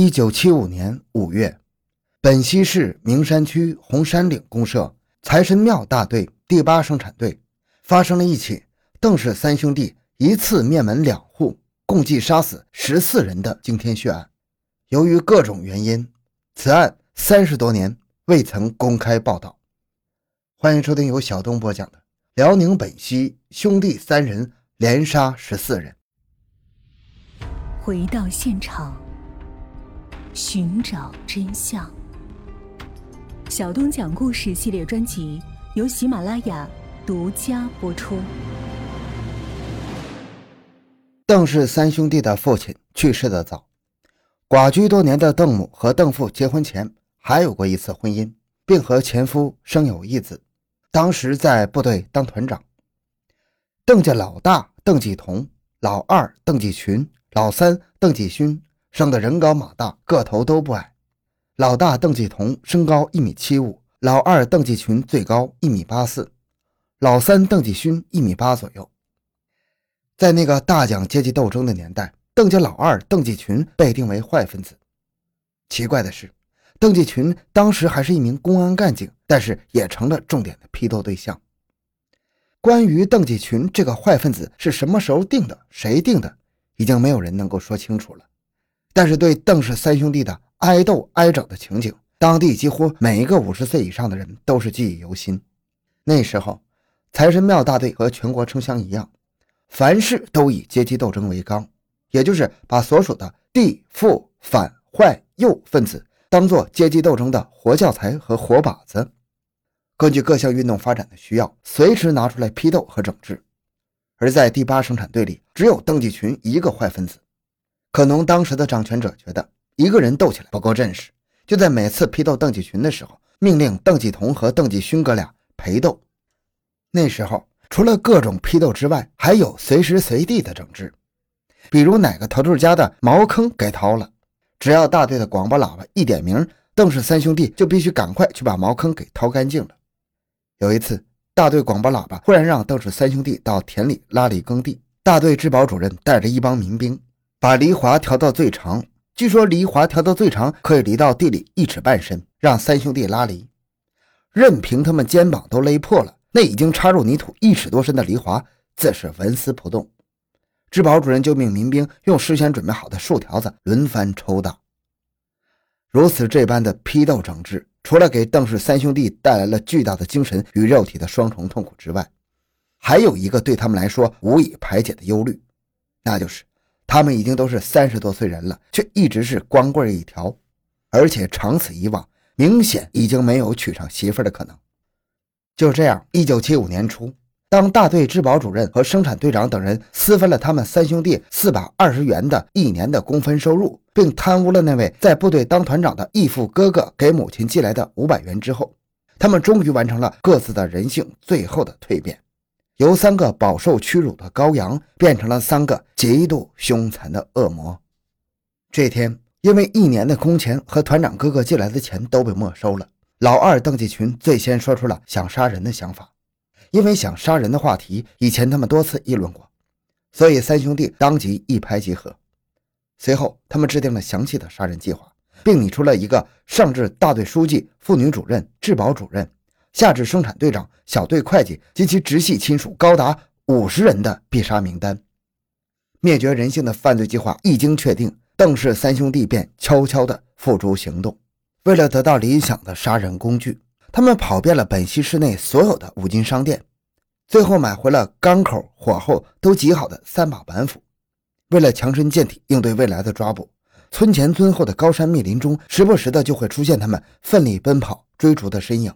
一九七五年五月，本溪市名山区红山岭公社财神庙大队第八生产队发生了一起邓氏三兄弟一次灭门两户，共计杀死十四人的惊天血案。由于各种原因，此案三十多年未曾公开报道。欢迎收听由小东播讲的《辽宁本溪兄弟三人连杀十四人》。回到现场。寻找真相。小东讲故事系列专辑由喜马拉雅独家播出。邓氏三兄弟的父亲去世的早，寡居多年的邓母和邓父结婚前还有过一次婚姻，并和前夫生有一子，当时在部队当团长。邓家老大邓继同，老二邓继群，老三邓继勋。生得人高马大，个头都不矮。老大邓继同身高一米七五，老二邓继群最高一米八四，老三邓继勋一米八左右。在那个大讲阶级斗争的年代，邓家老二邓继群被定为坏分子。奇怪的是，邓继群当时还是一名公安干警，但是也成了重点的批斗对象。关于邓继群这个坏分子是什么时候定的，谁定的，已经没有人能够说清楚了。但是对邓氏三兄弟的挨斗挨整的情景，当地几乎每一个五十岁以上的人都是记忆犹新。那时候，财神庙大队和全国城乡一样，凡事都以阶级斗争为纲，也就是把所属的地富反坏右分子当做阶级斗争的活教材和活靶子，根据各项运动发展的需要，随时拿出来批斗和整治。而在第八生产队里，只有邓继群一个坏分子。可能当时的掌权者觉得一个人斗起来不够阵势，就在每次批斗邓继群的时候，命令邓继同和邓继勋哥俩陪斗。那时候除了各种批斗之外，还有随时随地的整治，比如哪个头头家的茅坑给掏了，只要大队的广播喇叭一点名，邓氏三兄弟就必须赶快去把茅坑给掏干净了。有一次，大队广播喇叭忽然让邓氏三兄弟到田里拉犁耕地，大队治保主任带着一帮民兵。把犁铧调到最长，据说犁铧调到最长可以犁到地里一尺半深，让三兄弟拉犁，任凭他们肩膀都勒破了，那已经插入泥土一尺多深的犁铧自是纹丝不动。治保主任就命民兵用事先准备好的竖条子轮番抽打。如此这般的批斗整治，除了给邓氏三兄弟带来了巨大的精神与肉体的双重痛苦之外，还有一个对他们来说无以排解的忧虑，那就是。他们已经都是三十多岁人了，却一直是光棍一条，而且长此以往，明显已经没有娶上媳妇的可能。就这样，一九七五年初，当大队治保主任和生产队长等人私分了他们三兄弟四百二十元的一年的工分收入，并贪污了那位在部队当团长的义父哥哥给母亲寄来的五百元之后，他们终于完成了各自的人性最后的蜕变。由三个饱受屈辱的羔羊变成了三个极度凶残的恶魔。这天，因为一年的工钱和团长哥哥寄来的钱都被没收了，老二邓继群最先说出了想杀人的想法。因为想杀人的话题，以前他们多次议论过，所以三兄弟当即一拍即合。随后，他们制定了详细的杀人计划，并拟出了一个上至大队书记、妇女主任、治保主任。下至生产队长、小队会计及其直系亲属高达五十人的必杀名单，灭绝人性的犯罪计划一经确定，邓氏三兄弟便悄悄地付诸行动。为了得到理想的杀人工具，他们跑遍了本溪市内所有的五金商店，最后买回了钢口、火候都极好的三把板斧。为了强身健体，应对未来的抓捕，村前村后的高山密林中，时不时的就会出现他们奋力奔跑、追逐的身影。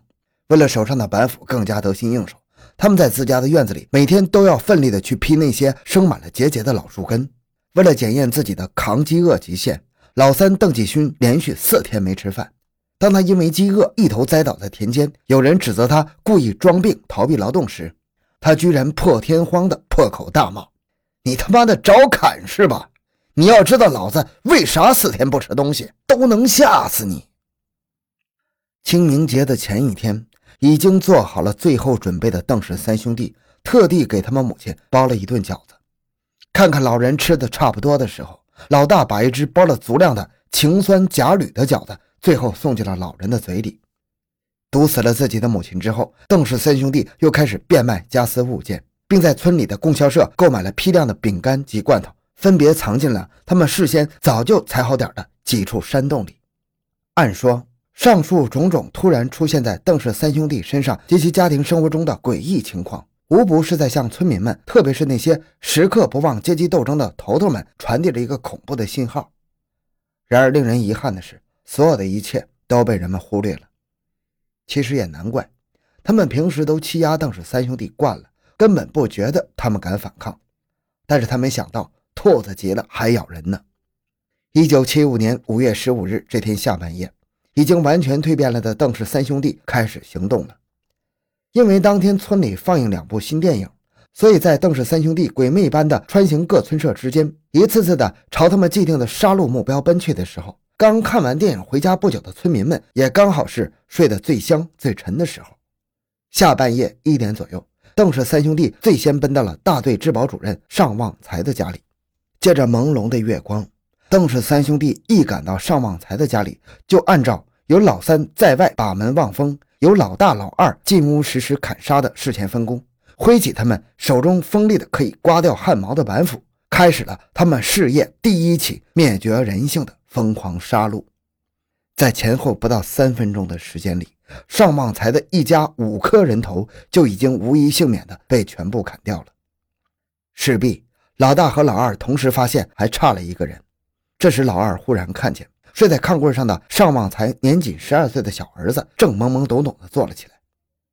为了手上的板斧更加得心应手，他们在自家的院子里每天都要奋力地去劈那些生满了结节的老树根。为了检验自己的抗饥饿极限，老三邓继勋连续四天没吃饭。当他因为饥饿一头栽倒在田间，有人指责他故意装病逃避劳动时，他居然破天荒地破口大骂：“你他妈的找砍是吧？你要知道老子为啥四天不吃东西，都能吓死你！”清明节的前一天。已经做好了最后准备的邓氏三兄弟，特地给他们母亲包了一顿饺子。看看老人吃的差不多的时候，老大把一只包了足量的氰酸钾铝的饺子，最后送进了老人的嘴里。毒死了自己的母亲之后，邓氏三兄弟又开始变卖家私物件，并在村里的供销社购买了批量的饼干及罐头，分别藏进了他们事先早就踩好点的几处山洞里。按说，上述种种突然出现在邓氏三兄弟身上及其家庭生活中的诡异情况，无不是在向村民们，特别是那些时刻不忘阶级斗争的头头们，传递了一个恐怖的信号。然而，令人遗憾的是，所有的一切都被人们忽略了。其实也难怪，他们平时都欺压邓氏三兄弟惯了，根本不觉得他们敢反抗。但是他没想到，兔子急了还咬人呢。一九七五年五月十五日这天下半夜，已经完全蜕变了的邓氏三兄弟开始行动了。因为当天村里放映两部新电影，所以在邓氏三兄弟鬼魅般的穿行各村社之间，一次次的朝他们既定的杀戮目标奔去的时候。刚看完电影回家不久的村民们，也刚好是睡得最香最沉的时候。下半夜一点左右，邓氏三兄弟最先奔到了大队治保主任尚旺财的家里。借着朦胧的月光，邓氏三兄弟一赶到尚旺财的家里，就按照由老三在外把门望风，由老大老二进屋实施砍杀的事前分工，挥起他们手中锋利的可以刮掉汗毛的板斧，开始了他们事业第一起灭绝人性的。疯狂杀戮，在前后不到三分钟的时间里，尚旺财的一家五颗人头就已经无一幸免的被全部砍掉了。势必老大和老二同时发现还差了一个人。这时，老二忽然看见睡在炕柜上的尚旺财年仅十二岁的小儿子正懵懵懂懂地坐了起来。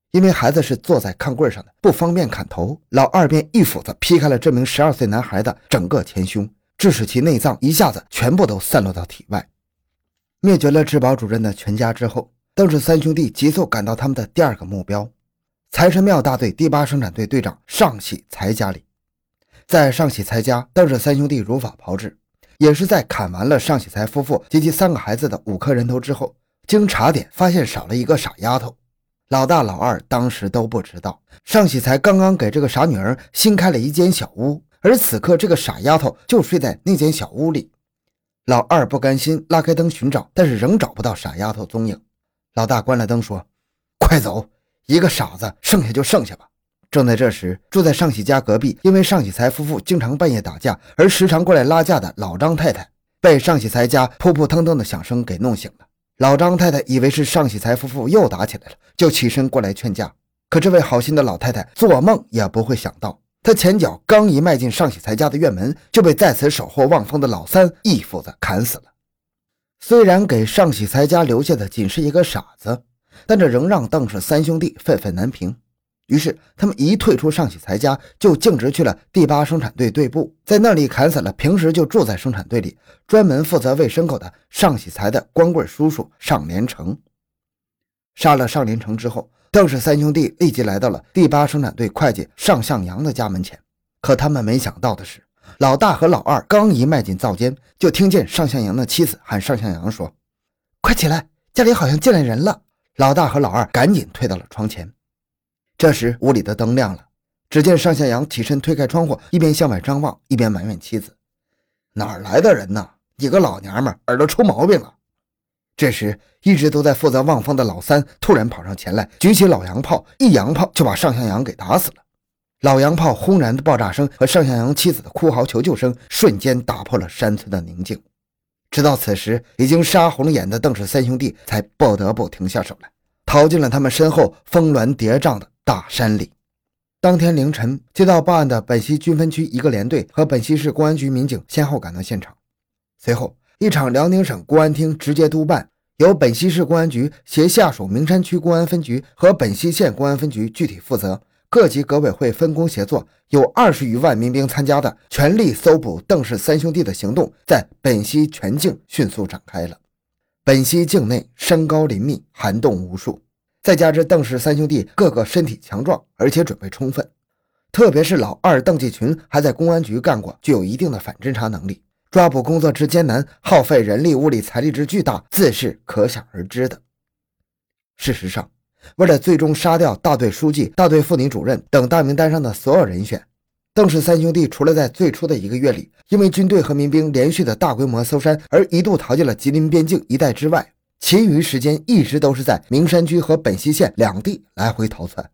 因为孩子是坐在炕柜上的，不方便砍头，老二便一斧子劈开了这名十二岁男孩的整个前胸。致使其内脏一下子全部都散落到体外，灭绝了治保主任的全家之后，邓氏三兄弟急速赶到他们的第二个目标——财神庙大队第八生产队队长尚喜才家里。在尚喜才家，邓氏三兄弟如法炮制，也是在砍完了尚喜才夫妇及其三个孩子的五颗人头之后，经查点发现少了一个傻丫头。老大、老二当时都不知道，尚喜才刚刚给这个傻女儿新开了一间小屋。而此刻，这个傻丫头就睡在那间小屋里。老二不甘心，拉开灯寻找，但是仍找不到傻丫头踪影。老大关了灯，说：“快走，一个傻子，剩下就剩下吧。”正在这时，住在尚喜家隔壁，因为尚喜才夫妇经常半夜打架，而时常过来拉架的老张太太，被尚喜才家扑扑腾腾的响声给弄醒了。老张太太以为是尚喜才夫妇又打起来了，就起身过来劝架。可这位好心的老太太做梦也不会想到。她前脚刚一迈进尚喜才家的院门，就被在此守候望风的老三一斧子砍死了。虽然给尚喜才家留下的仅是一个傻子，但这仍让邓氏三兄弟愤愤难平。于是，他们一退出尚喜才家，就径直去了第八生产队队部，在那里砍死了平时就住在生产队里、专门负责喂牲口的尚喜才的光棍叔叔尚连成。杀了尚连成之后。邓氏三兄弟立即来到了第八生产队会计尚向阳的家门前，可他们没想到的是，老大和老二刚一迈进灶间，就听见尚向阳的妻子喊尚向阳说：“快起来，家里好像进来人了。”老大和老二赶紧退到了窗前。这时屋里的灯亮了，只见尚向阳起身推开窗户，一边向外张望，一边埋怨妻子：“哪儿来的人呢？你个老娘们，耳朵出毛病了。”这时，一直都在负责望风的老三突然跑上前来，举起老洋炮，一洋炮就把尚向阳给打死了。老洋炮轰然的爆炸声和尚向阳妻子的哭嚎求救声，瞬间打破了山村的宁静。直到此时，已经杀红了眼的邓氏三兄弟才不得不停下手来，逃进了他们身后峰峦叠嶂的大山里。当天凌晨，接到报案的本溪军分区一个连队和本溪市公安局民警先后赶到现场，随后。一场辽宁省公安厅直接督办，由本溪市公安局携下属名山区公安分局和本溪县公安分局具体负责，各级革委会分工协作，有二十余万民兵参加的全力搜捕邓氏三兄弟的行动，在本溪全境迅速展开了。本溪境内山高林密，涵洞无数，再加之邓氏三兄弟个个身体强壮，而且准备充分，特别是老二邓继群还在公安局干过，具有一定的反侦查能力。抓捕工作之艰难，耗费人力、物力、财力之巨大，自是可想而知的。事实上，为了最终杀掉大队书记、大队妇女主任等大名单上的所有人选，邓氏三兄弟除了在最初的一个月里，因为军队和民兵连续的大规模搜山而一度逃进了吉林边境一带之外，其余时间一直都是在名山区和本溪县两地来回逃窜。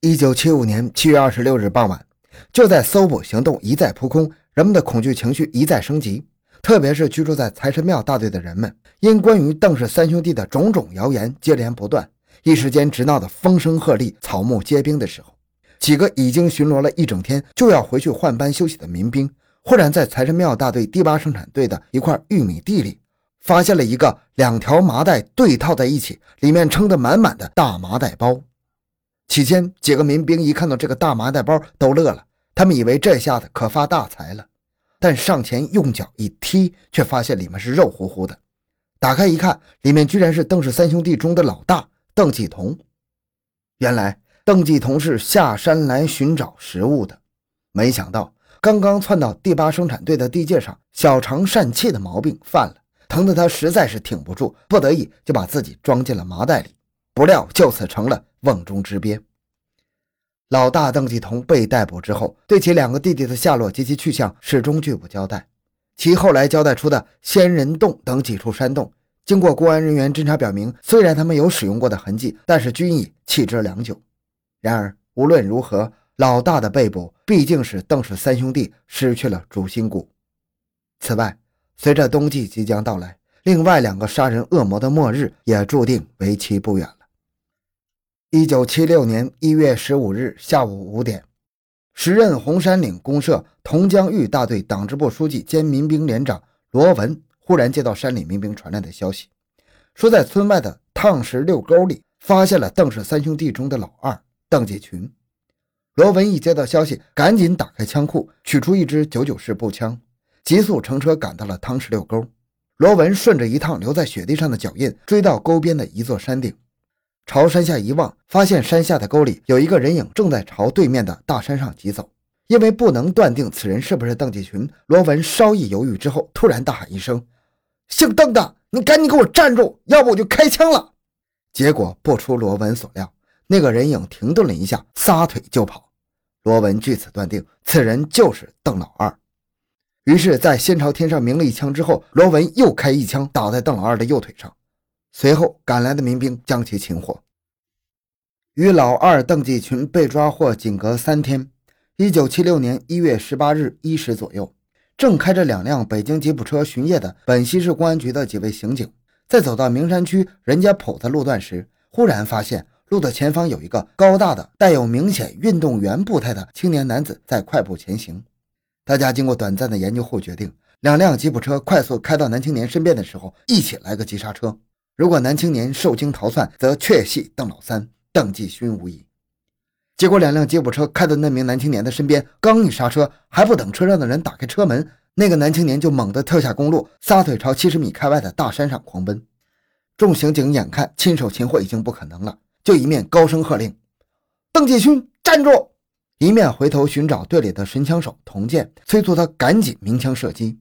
一九七五年七月二十六日傍晚，就在搜捕行动一再扑空，人们的恐惧情绪一再升级。特别是居住在财神庙大队的人们，因关于邓氏三兄弟的种种谣言接连不断，一时间直闹得风声鹤唳、草木皆兵的时候，几个已经巡逻了一整天就要回去换班休息的民兵，忽然在财神庙大队第八生产队的一块玉米地里，发现了一个两条麻袋对套在一起，里面撑得满满的大麻袋包。起先，几个民兵一看到这个大麻袋包都乐了，他们以为这下子可发大财了。但上前用脚一踢，却发现里面是肉乎乎的。打开一看，里面居然是邓氏三兄弟中的老大邓继同。原来邓继同是下山来寻找食物的，没想到刚刚窜到第八生产队的地界上，小肠疝气的毛病犯了，疼得他实在是挺不住，不得已就把自己装进了麻袋里。不料就此成了瓮中之鳖。老大邓继同被逮捕之后，对其两个弟弟的下落及其去向始终拒不交代。其后来交代出的仙人洞等几处山洞，经过公安人员侦查表明，虽然他们有使用过的痕迹，但是均已弃之良久。然而无论如何，老大的被捕毕竟使邓氏三兄弟失去了主心骨。此外，随着冬季即将到来，另外两个杀人恶魔的末日也注定为期不远了。一九七六年一月十五日下午五点，时任红山岭公社同江峪大队党支部书记兼民兵连长罗文忽然接到山里民兵传来的消息，说在村外的烫石六沟里发现了邓氏三兄弟中的老二邓继群。罗文一接到消息，赶紧打开枪库，取出一支九九式步枪，急速乘车赶到了汤石六沟。罗文顺着一趟留在雪地上的脚印，追到沟边的一座山顶。朝山下一望，发现山下的沟里有一个人影正在朝对面的大山上疾走。因为不能断定此人是不是邓继群，罗文稍一犹豫之后，突然大喊一声：“姓邓的，你赶紧给我站住，要不我就开枪了！”结果不出罗文所料，那个人影停顿了一下，撒腿就跑。罗文据此断定，此人就是邓老二。于是，在先朝天上鸣了一枪之后，罗文又开一枪打在邓老二的右腿上。随后赶来的民兵将其擒获。与老二邓继群被抓获仅隔三天，一九七六年一月十八日一时左右，正开着两辆北京吉普车巡夜的本溪市公安局的几位刑警，在走到名山区任家堡的路段时，忽然发现路的前方有一个高大的、带有明显运动员步态的青年男子在快步前行。大家经过短暂的研究后，决定两辆吉普车快速开到男青年身边的时候，一起来个急刹车。如果男青年受惊逃窜，则确系邓老三邓继勋无疑。结果，两辆吉普车开到那名男青年的身边，刚一刹车，还不等车上的人打开车门，那个男青年就猛地跳下公路，撒腿朝七十米开外的大山上狂奔。众刑警眼看亲手擒获已经不可能了，就一面高声喝令：“邓继勋，站住！”一面回头寻找队里的神枪手童健，催促他赶紧鸣枪射击。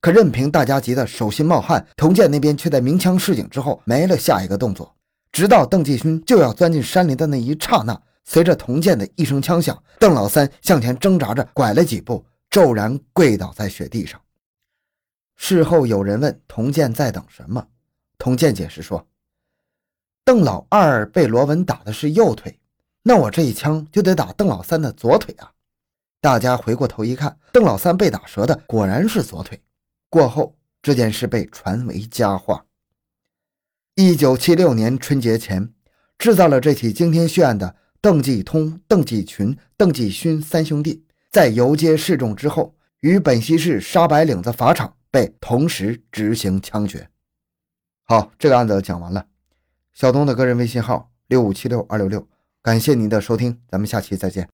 可任凭大家急得手心冒汗，童健那边却在鸣枪示警之后没了下一个动作。直到邓继勋就要钻进山林的那一刹那，随着童健的一声枪响，邓老三向前挣扎着拐了几步，骤然跪倒在雪地上。事后有人问童健在等什么，童健解释说：“邓老二被罗文打的是右腿，那我这一枪就得打邓老三的左腿啊！”大家回过头一看，邓老三被打折的果然是左腿。过后，这件事被传为佳话。一九七六年春节前，制造了这起惊天血案的邓继通、邓继群、邓继勋三兄弟，在游街示众之后，于本溪市沙白岭子法场被同时执行枪决。好，这个案子讲完了。小东的个人微信号六五七六二六六，感谢您的收听，咱们下期再见。